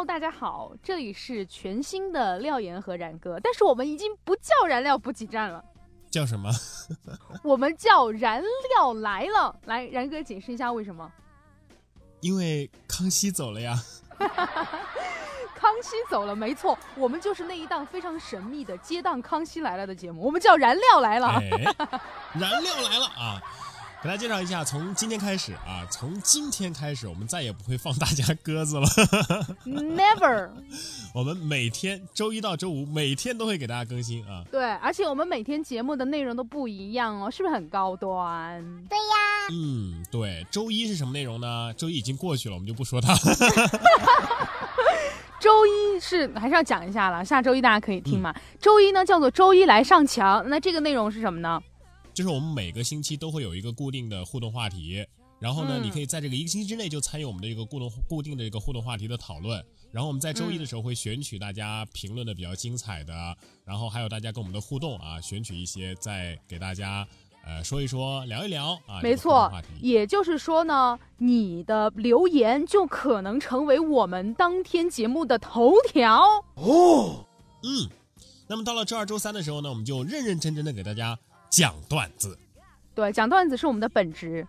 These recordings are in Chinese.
Hello，大家好，这里是全新的廖岩和然哥，但是我们已经不叫燃料补给站了，叫什么？我们叫燃料来了。来，然哥解释一下为什么？因为康熙走了呀。康熙走了，没错，我们就是那一档非常神秘的接档《康熙来了》的节目，我们叫燃料来了。哎，燃料来了啊！给大家介绍一下，从今天开始啊，从今天开始，我们再也不会放大家鸽子了。Never。我们每天周一到周五每天都会给大家更新啊。对，而且我们每天节目的内容都不一样哦，是不是很高端？对呀。嗯，对。周一是什么内容呢？周一已经过去了，我们就不说它。周一是还是要讲一下了，下周一大家可以听嘛。周一呢叫做周一来上墙，那这个内容是什么呢？就是我们每个星期都会有一个固定的互动话题，然后呢，你可以在这个一个星期之内就参与我们的一个固动固定的这个互动话题的讨论。然后我们在周一的时候会选取大家评论的比较精彩的，然后还有大家跟我们的互动啊，选取一些再给大家呃说一说聊一聊啊。没错，也就是说呢，你的留言就可能成为我们当天节目的头条哦。嗯，那么到了周二、周三的时候呢，我们就认认真真的给大家。讲段子，对，讲段子是我们的本职。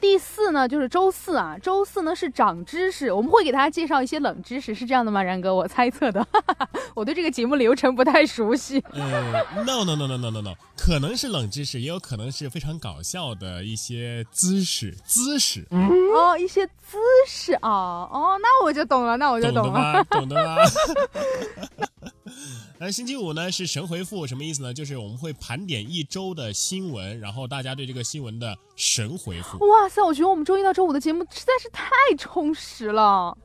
第四呢，就是周四啊，周四呢是长知识，我们会给大家介绍一些冷知识，是这样的吗？然哥，我猜测的，我对这个节目流程不太熟悉。呃，no no no no no no no，可能是冷知识，也有可能是非常搞笑的一些姿势姿势。嗯哦，一些姿势啊，哦，那我就懂了，那我就懂了，懂的吗？那星期五呢是神回复，什么意思呢？就是我们会盘点一周的新闻，然后大家对这个新闻的神回复。哇塞，我觉得我们周一到周五的节目实在是太充实了。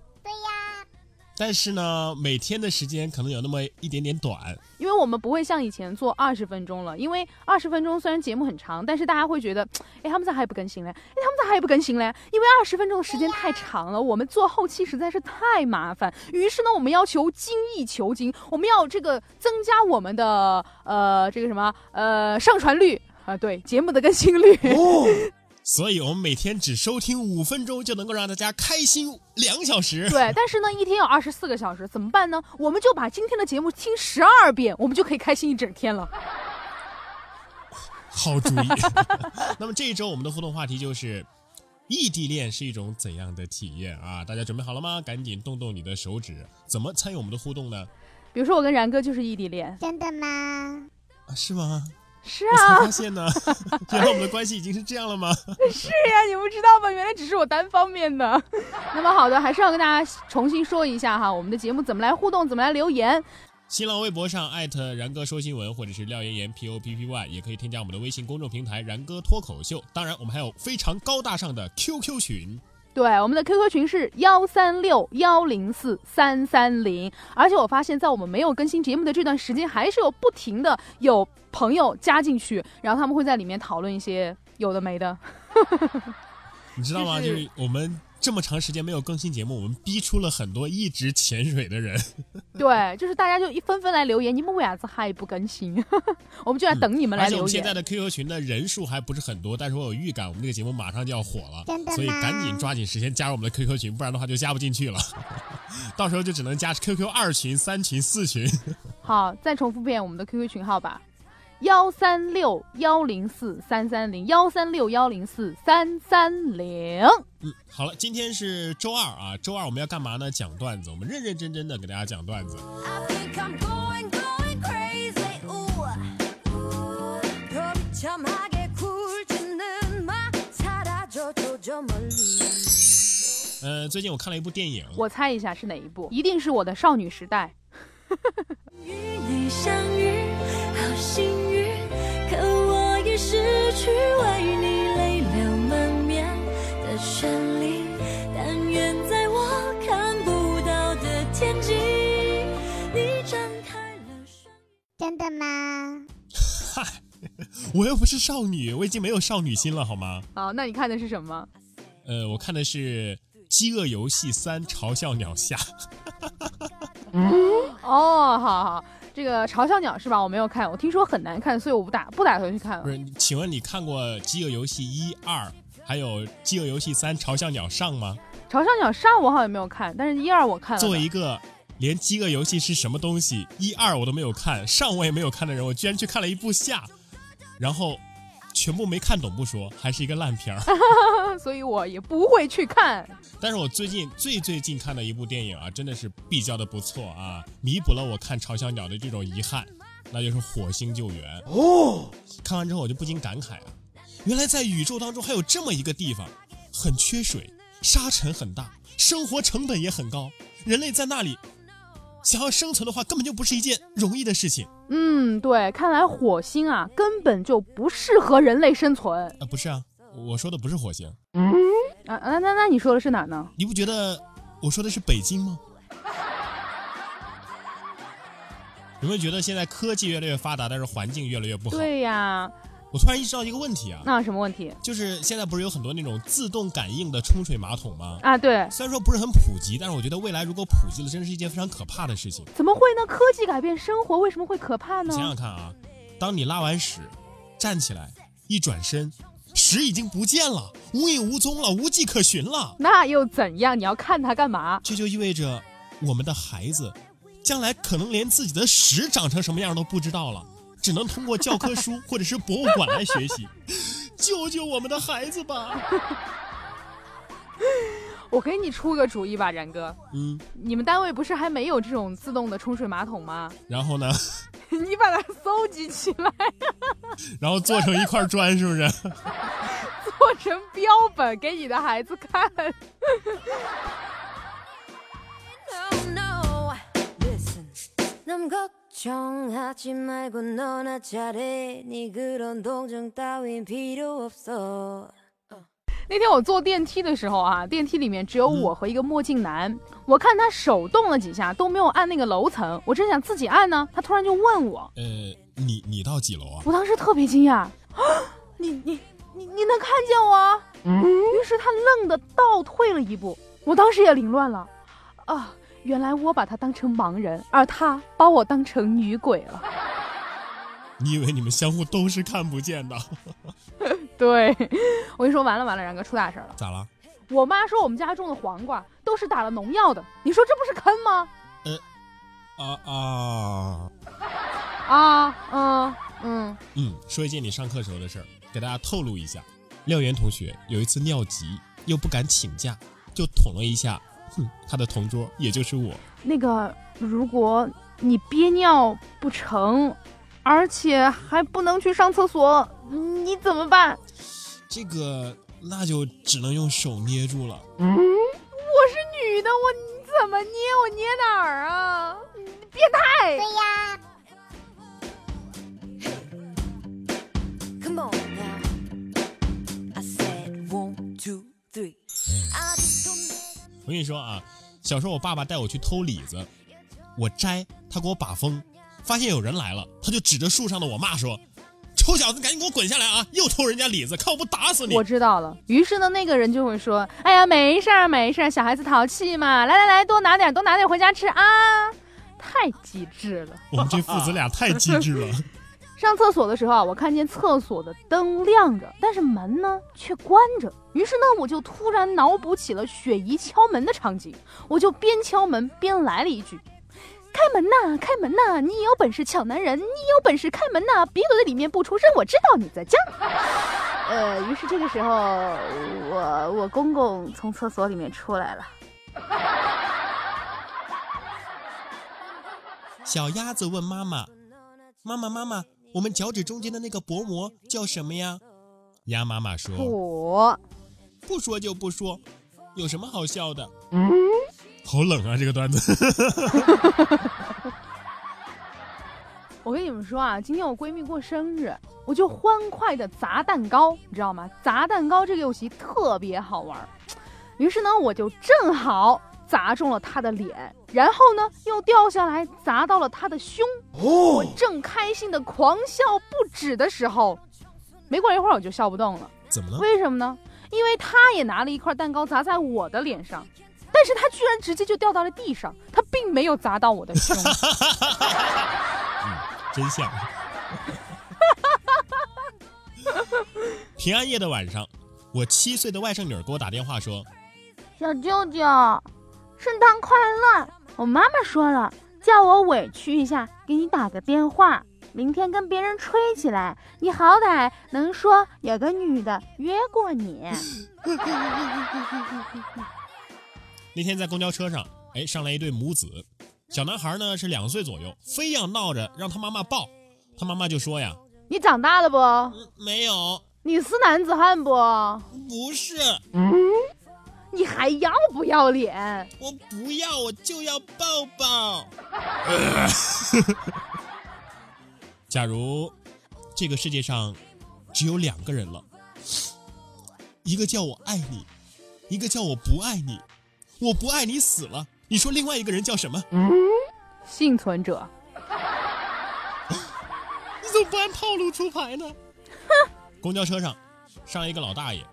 但是呢，每天的时间可能有那么一点点短，因为我们不会像以前做二十分钟了。因为二十分钟虽然节目很长，但是大家会觉得，哎，他们咋还不更新嘞？哎，他们咋还不更新嘞？因为二十分钟的时间太长了，我们做后期实在是太麻烦。于是呢，我们要求精益求精，我们要这个增加我们的呃这个什么呃上传率啊，对节目的更新率。所以，我们每天只收听五分钟，就能够让大家开心两小时。对，但是呢，一天有二十四个小时，怎么办呢？我们就把今天的节目听十二遍，我们就可以开心一整天了。好主意。那么这一周我们的互动话题就是异地恋是一种怎样的体验啊？大家准备好了吗？赶紧动动你的手指，怎么参与我们的互动呢？比如说，我跟然哥就是异地恋，真的吗？啊，是吗？是啊，发现呢，原来我们的关系已经是这样了吗？是呀，你不知道吗？原来只是我单方面的。那么好的，还是要跟大家重新说一下哈，我们的节目怎么来互动，怎么来留言。新浪微博上艾特然哥说新闻，或者是廖岩岩 P O P P Y，也可以添加我们的微信公众平台然哥脱口秀。当然，我们还有非常高大上的 Q Q 群。对，我们的 QQ 群是幺三六幺零四三三零，而且我发现，在我们没有更新节目的这段时间，还是有不停的有朋友加进去，然后他们会在里面讨论一些有的没的。你知道吗？就是我们。这么长时间没有更新节目，我们逼出了很多一直潜水的人。对，就是大家就一纷纷来留言，你们为啥子还不更新？我们就在等你们来留言。而且现在的 QQ 群的人数还不是很多，但是我有预感，我们这个节目马上就要火了，所以赶紧抓紧时间加入我们的 QQ 群，不然的话就加不进去了。到时候就只能加 QQ 二群、三群、四群。好，再重复遍我们的 QQ 群号吧。幺三六幺零四三三零幺三六幺零四三三零。嗯，好了，今天是周二啊，周二我们要干嘛呢？讲段子，我们认认真真的给大家讲段子。呃，最近我看了一部电影，我猜一下是哪一部？一定是我的少女时代。与你相遇，好幸失去为你泪流满面的权利，但愿在我看不到的天际，你张开了双。真的吗？嗨，我又不是少女，我已经没有少女心了，好吗？好，那你看的是什么？呃，我看的是《饥饿游戏三：嘲笑鸟下》。哦，好好。这个嘲笑鸟是吧？我没有看，我听说很难看，所以我不打不打算去看了。不是，请问你看过《饥饿游戏》一二，还有《饥饿游戏三：嘲笑鸟上》吗？嘲笑鸟上我好像没有看，但是一二我看了。作为一个连《饥饿游戏》是什么东西一二我都没有看，上我也没有看的人，我居然去看了一部下，然后全部没看懂不说，还是一个烂片儿。所以我也不会去看。但是我最近最最近看的一部电影啊，真的是比较的不错啊，弥补了我看嘲笑鸟的这种遗憾，那就是《火星救援》哦。看完之后我就不禁感慨啊，原来在宇宙当中还有这么一个地方，很缺水，沙尘很大，生活成本也很高，人类在那里想要生存的话，根本就不是一件容易的事情嗯，对，看来火星啊根本就不适合人类生存啊！不是啊，我说的不是火星，嗯啊。那那那你说的是哪呢？你不觉得我说的是北京吗？有没有觉得现在科技越来越发达，但是环境越来越不好？对呀，我突然意识到一个问题啊，那什么问题就是现在不是有很多那种自动感应的冲水马桶吗？啊？对，虽然说不是很普及，但是我觉得未来如果普及了，真是一件非常可怕的事情。怎么会呢？科技改变生活，为什么会可怕呢？想想看啊，当你拉完屎，站起来，一转身，屎已经不见了，无影无踪了，无迹可寻了。那又怎样？你要看它干嘛？这就意味着我们的孩子，将来可能连自己的屎长成什么样都不知道了，只能通过教科书 或者是博物馆来学习。救救我们的孩子吧！我给你出个主意吧，然哥。嗯，你们单位不是还没有这种自动的冲水马桶吗？然后呢？你把它搜集起来，然后做成一块砖，是不是？做成标本给你的孩子看。No, no. Listen. 남 걱정하지 말고 너나 잘해. 네 그런 동정 따윈 필요 없어. 那天我坐电梯的时候啊，电梯里面只有我和一个墨镜男。我看他手动了几下，都没有按那个楼层。我正想自己按呢，他突然就问我，呃，你你到几楼啊？我当时特别惊讶，啊，你你你你能看见我？于是他愣的倒退了一步，我当时也凌乱了，啊， 原来我把他当成盲人，而他把我当成女鬼了。你以为你们相互都是看不见的？对，我跟你说，完了完了，然哥出大事了。咋了？我妈说我们家种的黄瓜都是打了农药的，你说这不是坑吗？啊啊，啊，嗯嗯，嗯，说一件你上课时候的事儿，给大家透露一下。廖岩同学有一次尿急，又不敢请假，就捅了一下，哼，他的同桌，也就是我。那个，如果你憋尿不成，而且还不能去上厕所，你怎么办？这个那就只能用手捏住了。嗯我是女的，我怎么捏？我捏哪儿啊？变态！对呀，我跟你说啊，小时候我爸爸带我去偷李子，我摘，他给我把风，发现有人来了，他就指着树上的我骂说：“臭小子，赶紧给我滚下来啊！又偷人家李子，看我不打死你我知道了。于是呢，那个人就会说：“哎呀，没事儿，没事儿，小孩子淘气嘛，来来来，多拿点，多拿点回家吃啊！”太机智了。！”我们这父子俩太机智了。上厕所的时候啊，我看见厕所的灯亮着，但是门呢却关着。于是呢，我就突然脑补起了雪姨敲门的场景，我就边敲门边来了一句：“开门呐，开门呐！你有本事抢男人，你有本事开门呐！别躲在里面不出声，我知道你在家。”呃，于是这个时候，我我公公从厕所里面出来了。小鸭子问妈妈：“妈妈，妈妈，我们脚趾中间的那个薄膜叫什么呀？”鸭妈妈说我：“不说就不说，有什么好笑的？”嗯，好冷啊，这个段子。我跟你们说啊，今天我闺蜜过生日，我就欢快的砸蛋糕，你知道吗？砸蛋糕这个游戏特别好玩。于是呢，我就正好砸中了他的脸，然后呢又掉下来砸到了他的胸。我正开心的狂笑不止的时候，没过一会儿我就笑不动了。怎么了？为什么呢？因为他也拿了一块蛋糕砸在我的脸上，但是他居然直接就掉到了地上，他并没有砸到我的胸。嗯，真像。平安夜的晚上，我七岁的外甥女儿给我打电话说：“小舅舅，圣诞快乐！我妈妈说了，叫我委屈一下，给你打个电话，明天跟别人吹起来，你好歹能说有个女的约过你。那天在公交车上，哎，上来一对母子，小男孩呢是两岁左右，非要闹着让他妈妈抱，他妈妈就说呀，你长大了不？没有，你是男子汉不？不是，你还要不要脸？我不要，我就要抱抱。假如这个世界上只有两个人了，一个叫我爱你，一个叫我不爱你。我不爱你死了，你说另外一个人叫什么？幸存者。你怎么不按套路出牌呢？哼！公交车上上一个老大爷，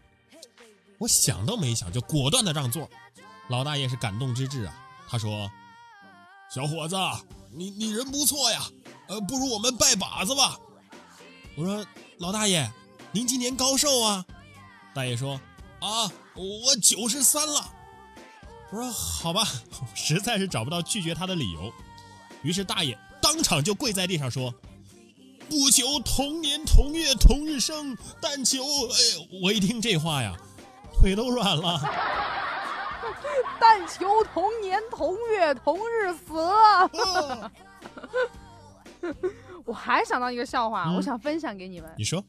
我想都没想就果断的让座。老大爷是感动之至啊，他说：“小伙子，你你人不错呀，呃，不如我们拜把子吧。”我说：“老大爷，您今年高寿啊？”大爷说：“啊，我九十三了。”我说：“好吧，实在是找不到拒绝他的理由。”于是大爷当场就跪在地上说：“不求同年同月同日生，但求……哎，我一听这话呀，腿都软了。但求同年同月同日死。我还想到一个笑话，嗯我想分享给你们。你说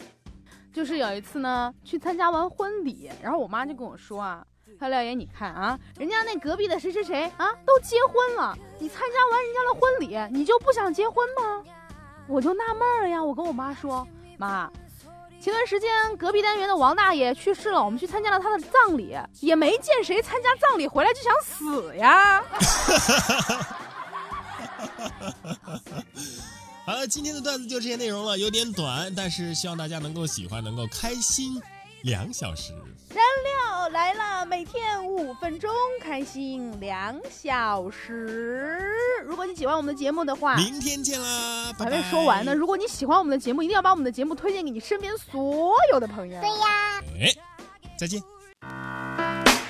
就是有一次呢，去参加完婚礼，然后我妈就跟我说啊，她廖爷，你看啊，人家那隔壁的谁谁谁啊，都结婚了，你参加完人家的婚礼，你就不想结婚吗？我就纳闷儿了呀，我跟我妈说，妈，前段时间隔壁单元的王大爷去世了，我们去参加了他的葬礼，也没见谁参加葬礼回来就想死呀。好了，今天的段子就这些内容了，有点短，但是希望大家能够喜欢，能够开心两小时。燃料来了，每天五分钟，开心两小时。如果你喜欢我们的节目的话，明天见啦。还没说完呢。如果你喜欢我们的节目，一定要把我们的节目推荐给你身边所有的朋友。对呀。哎，再见。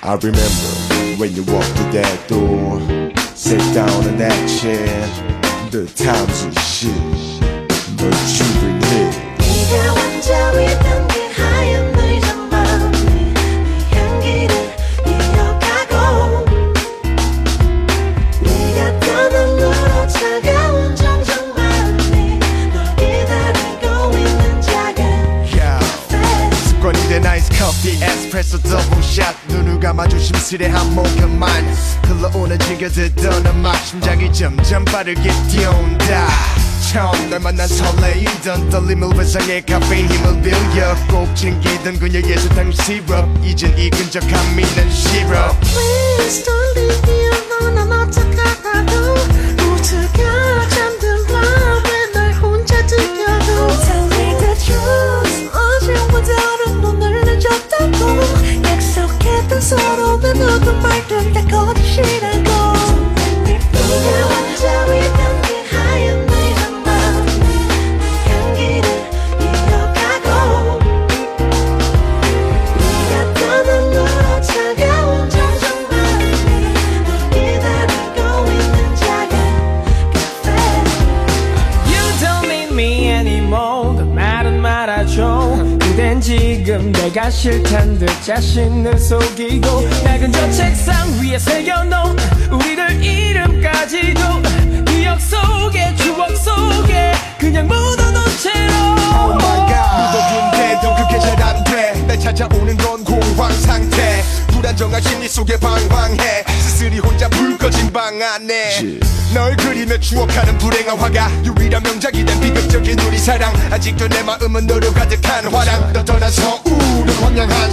I remember when you walked through that door, sit down in that chair. The times of shit, but. 에스프레소 더블 샷 눈을 감아 조심스레 한 모금만 흘러오는 지겨 듣던 음악. 심장이 점점 빠르게 뛰어온다. 처음 널 만난 설레이던 떨림을 회상해 카페인 힘을 빌려 꼭 챙기던 그녀의 사탕 시럽. 이젠 이 끈적한 미는 시럽. Please don't leave me alone. 난 어떡하라도 모두가 싫단 듯 자신을 속이고 날 근저 책상 위에 새겨놓은 우리들 이름까지도 기억 속에 추억 속에 그냥 묻어놓은 채로. Oh my god. 묻어둔데도 그게 잘 안돼날 찾아오는 건 공황 상태. 불안정한 심리 속에 방황해. 스스리 혼자 불 꺼진 방 안에. 널 그리며 추억하는 불행한 화가 유일한 명작이 된 비극적인 우리 사랑. 아직도 내 마음은 너로 가득한 화랑. 너 떠나서 우는 황량한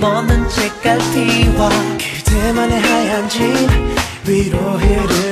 멋는 책갈피와 그대만의 하얀 집 위로 흐르